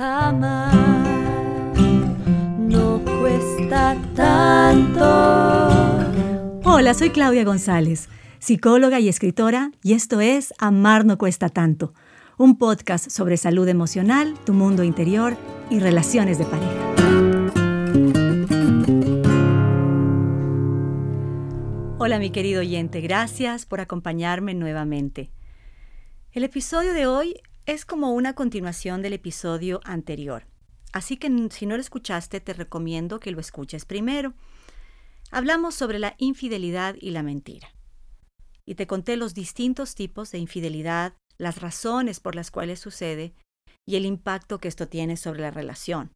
Amar no cuesta tanto. Hola, soy Claudia González, psicóloga y escritora, y esto es Amar no cuesta tanto, un podcast sobre salud emocional, tu mundo interior y relaciones de pareja. Hola mi querido oyente, gracias por acompañarme nuevamente. El episodio de hoy es como una continuación del episodio anterior. Así que si no lo escuchaste, te recomiendo que lo escuches primero. Hablamos sobre la infidelidad y la mentira. Y te conté los distintos tipos de infidelidad, las razones por las cuales sucede y el impacto que esto tiene sobre la relación.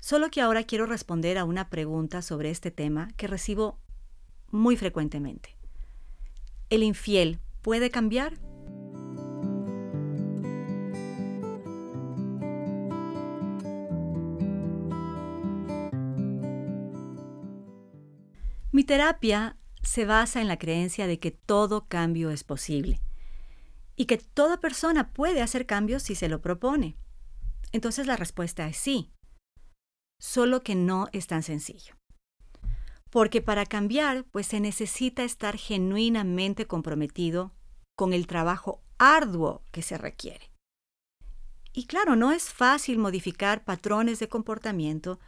Solo que ahora quiero responder a una pregunta sobre este tema que recibo muy frecuentemente. ¿El infiel puede cambiar? Mi terapia se basa en la creencia de que todo cambio es posible y que toda persona puede hacer cambios si se lo propone. Entonces la respuesta es sí, solo que no es tan sencillo. Porque para cambiar, pues se necesita estar genuinamente comprometido con el trabajo arduo que se requiere. Y claro, no es fácil modificar patrones de comportamiento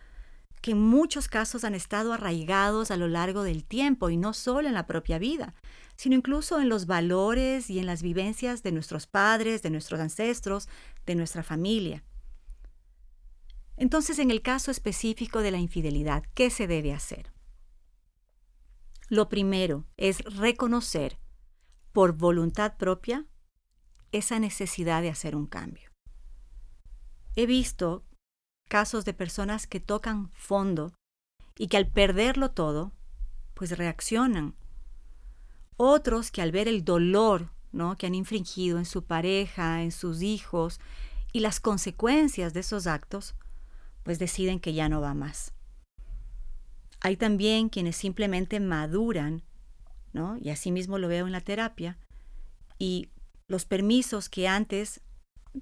que en muchos casos han estado arraigados a lo largo del tiempo y no solo en la propia vida, sino incluso en los valores y en las vivencias de nuestros padres, de nuestros ancestros, de nuestra familia. Entonces, en el caso específico de la infidelidad, ¿qué se debe hacer? Lo primero es reconocer por voluntad propia esa necesidad de hacer un cambio. He visto casos de personas que tocan fondo y que al perderlo todo, pues reaccionan. Otros que al ver el dolor ¿no? que han infringido en su pareja, en sus hijos y las consecuencias de esos actos, pues deciden que ya no va más. Hay también quienes simplemente maduran, ¿no? y así mismo lo veo en la terapia, y los permisos que antes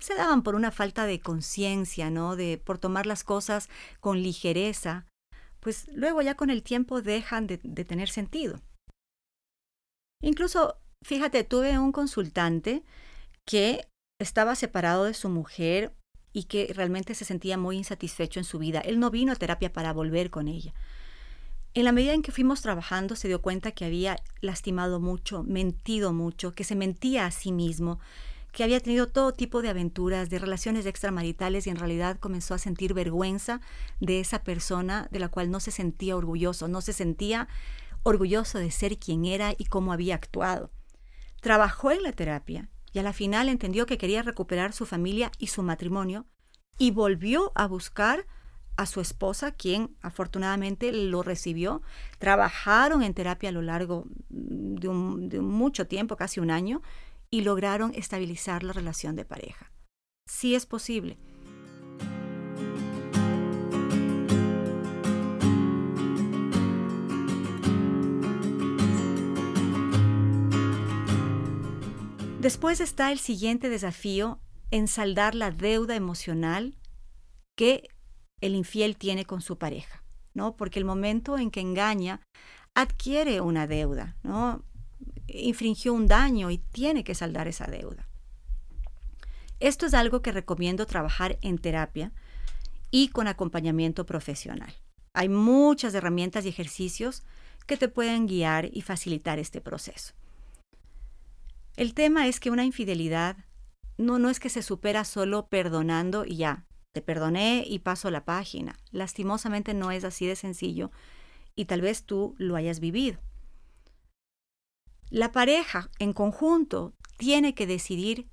se daban por una falta de conciencia, ¿no? De por tomar las cosas con ligereza, pues luego ya con el tiempo dejan de, de tener sentido. Incluso, fíjate, tuve un consultante que estaba separado de su mujer y que realmente se sentía muy insatisfecho en su vida. Él no vino a terapia para volver con ella. En la medida en que fuimos trabajando se dio cuenta que había lastimado mucho, mentido mucho, que se mentía a sí mismo, que había tenido todo tipo de aventuras, de relaciones extramaritales y en realidad comenzó a sentir vergüenza de esa persona de la cual no se sentía orgulloso, no se sentía orgulloso de ser quien era y cómo había actuado. Trabajó en la terapia y a la final entendió que quería recuperar su familia y su matrimonio y volvió a buscar a su esposa, quien afortunadamente lo recibió. Trabajaron en terapia a lo largo de, de mucho tiempo, casi un año, y lograron estabilizar la relación de pareja. Sí es posible. Después está el siguiente desafío en saldar la deuda emocional que el infiel tiene con su pareja, ¿no? Porque el momento en que engaña adquiere una deuda, ¿no? Infringió un daño y tiene que saldar esa deuda. Esto es algo que recomiendo trabajar en terapia y con acompañamiento profesional. Hay muchas herramientas y ejercicios que te pueden guiar y facilitar este proceso. El tema es que una infidelidad no, no es que se supera solo perdonando y ya, te perdoné y paso la página. Lastimosamente no es así de sencillo y tal vez tú lo hayas vivido. La pareja en conjunto tiene que decidir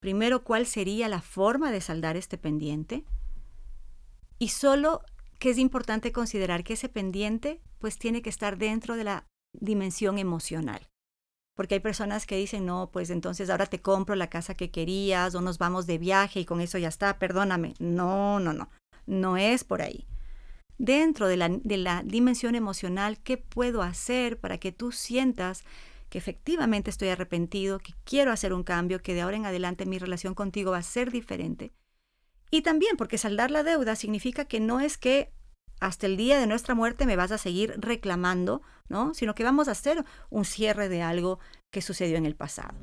primero cuál sería la forma de saldar este pendiente y solo que es importante considerar que ese pendiente pues tiene que estar dentro de la dimensión emocional. Porque hay personas que dicen, no, pues entonces ahora te compro la casa que querías o nos vamos de viaje y con eso ya está, perdóname. No, no, no, no es por ahí. Dentro de la, de la dimensión emocional, ¿qué puedo hacer para que tú sientas que efectivamente estoy arrepentido, que quiero hacer un cambio, que de ahora en adelante mi relación contigo va a ser diferente Y también porque saldar la deuda significa que no es que hasta el día de nuestra muerte me vas a seguir reclamando, ¿no? Sino que vamos a hacer un cierre de algo que sucedió en el pasado.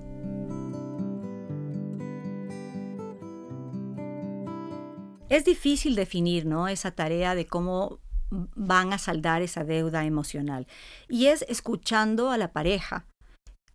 Es difícil definir, ¿no? Esa tarea de cómo van a saldar esa deuda emocional. Y es escuchando a la pareja.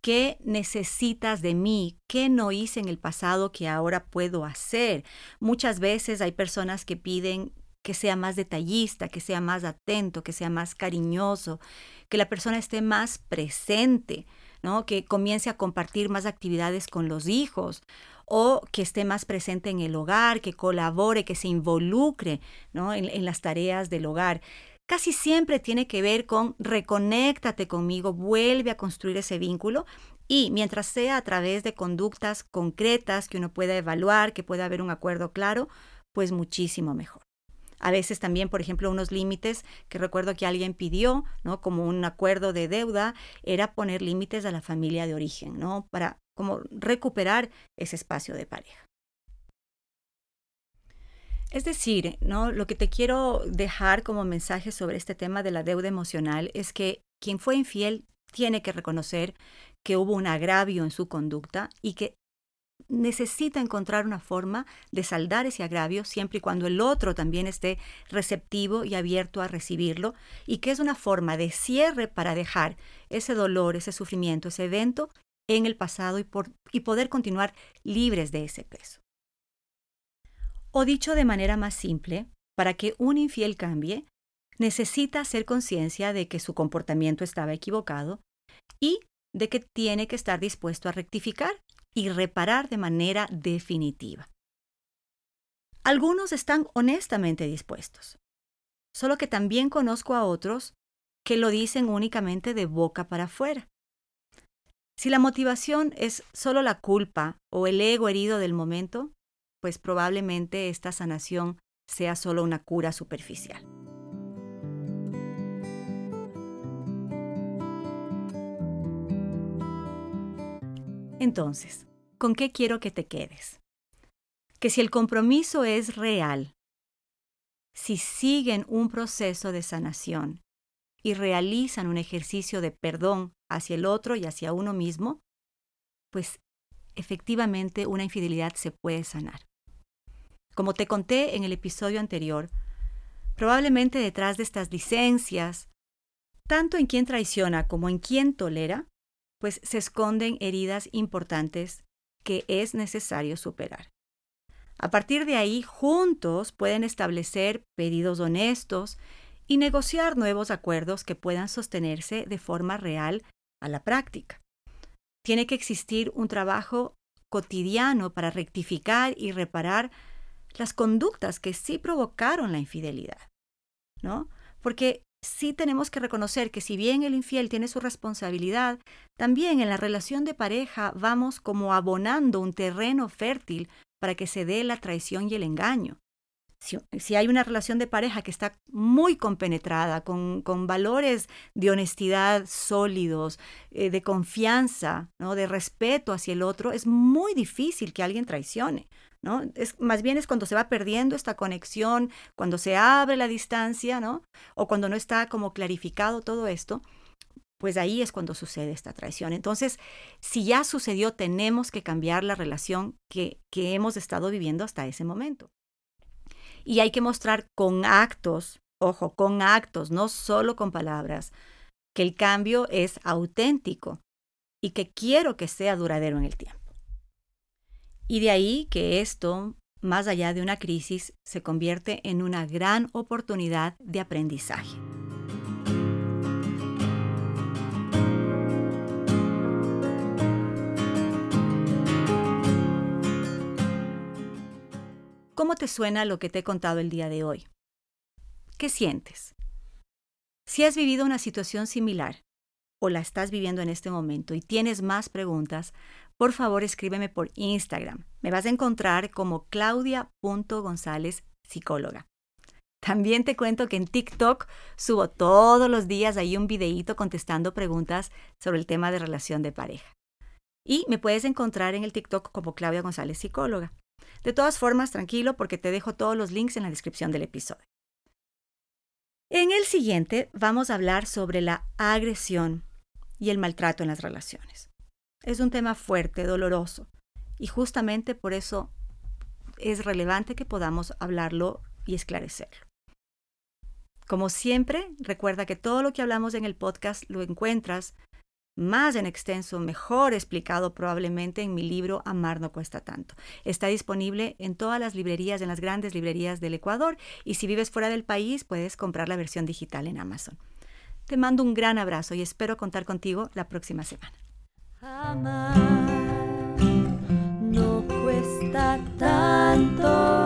¿Qué necesitas de mí? ¿Qué no hice en el pasado que ahora puedo hacer? Muchas veces hay personas que piden que sea más detallista, que sea más atento, que sea más cariñoso, que la persona esté más presente, ¿no? Que comience a compartir más actividades con los hijos o que esté más presente en el hogar, que colabore, que se involucre ¿no? en, en las tareas del hogar casi siempre tiene que ver con reconéctate conmigo, vuelve a construir ese vínculo y mientras sea a través de conductas concretas que uno pueda evaluar, que pueda haber un acuerdo claro, pues muchísimo mejor. A veces también, por ejemplo, unos límites que recuerdo que alguien pidió, ¿no? Como un acuerdo de deuda, era poner límites a la familia de origen, ¿no? Para como recuperar ese espacio de pareja. Es decir, ¿no? Lo que te quiero dejar como mensaje sobre este tema de la deuda emocional es que quien fue infiel tiene que reconocer que hubo un agravio en su conducta y que necesita encontrar una forma de saldar ese agravio siempre y cuando el otro también esté receptivo y abierto a recibirlo y que es una forma de cierre para dejar ese dolor, ese sufrimiento, ese evento en el pasado y, y poder continuar libres de ese peso. O dicho de manera más simple, para que un infiel cambie, necesita hacer conciencia de que su comportamiento estaba equivocado y de que tiene que estar dispuesto a rectificar y reparar de manera definitiva. Algunos están honestamente dispuestos, solo que también conozco a otros que lo dicen únicamente de boca para afuera. Si la motivación es solo la culpa o el ego herido del momento, pues probablemente esta sanación sea solo una cura superficial. Entonces, ¿con qué quiero que te quedes? Que si el compromiso es real, si siguen un proceso de sanación y realizan un ejercicio de perdón hacia el otro y hacia uno mismo, pues efectivamente una infidelidad se puede sanar. Como te conté en el episodio anterior, probablemente detrás de estas licencias, tanto en quien traiciona como en quien tolera, pues se esconden heridas importantes que es necesario superar. A partir de ahí, juntos pueden establecer pedidos honestos y negociar nuevos acuerdos que puedan sostenerse de forma real a la práctica. Tiene que existir un trabajo cotidiano para rectificar y reparar las conductas que sí provocaron la infidelidad, ¿no? Porque sí tenemos que reconocer que si bien el infiel tiene su responsabilidad, también en la relación de pareja vamos como abonando un terreno fértil para que se dé la traición y el engaño. Si, hay una relación de pareja que está muy compenetrada, con, valores de honestidad sólidos, eh, de confianza, ¿no? de respeto hacia el otro, es muy difícil que alguien traicione. ¿No? Es, más bien es cuando se va perdiendo esta conexión, cuando se abre la distancia, ¿no? O cuando no está como clarificado todo esto, pues ahí es cuando sucede esta traición. Entonces, si ya sucedió, tenemos que cambiar la relación que, que hemos estado viviendo hasta ese momento. Y hay que mostrar con actos, ojo, con actos, no solo con palabras, que el cambio es auténtico y que quiero que sea duradero en el tiempo. Y de ahí que esto, más allá de una crisis, se convierte en una gran oportunidad de aprendizaje. ¿Cómo te suena lo que te he contado el día de hoy? ¿Qué sientes? Si has vivido una situación similar o la estás viviendo en este momento y tienes más preguntas, por favor escríbeme por Instagram. Me vas a encontrar como claudia.gonzález psicóloga. También te cuento que en TikTok subo todos los días ahí un videíto contestando preguntas sobre el tema de relación de pareja. Y me puedes encontrar en el TikTok como Claudia González Psicóloga. De todas formas, tranquilo porque te dejo todos los links en la descripción del episodio. En el siguiente vamos a hablar sobre la agresión y el maltrato en las relaciones. Es un tema fuerte, doloroso, y justamente por eso es relevante que podamos hablarlo y esclarecerlo. Como siempre, recuerda que todo lo que hablamos en el podcast lo encuentras más en extenso, mejor explicado probablemente en mi libro Amar no cuesta tanto. Está disponible en todas las librerías, en las grandes librerías del Ecuador y si vives fuera del país puedes comprar la versión digital en Amazon. Te mando un gran abrazo y espero contar contigo la próxima semana. Amar no cuesta tanto.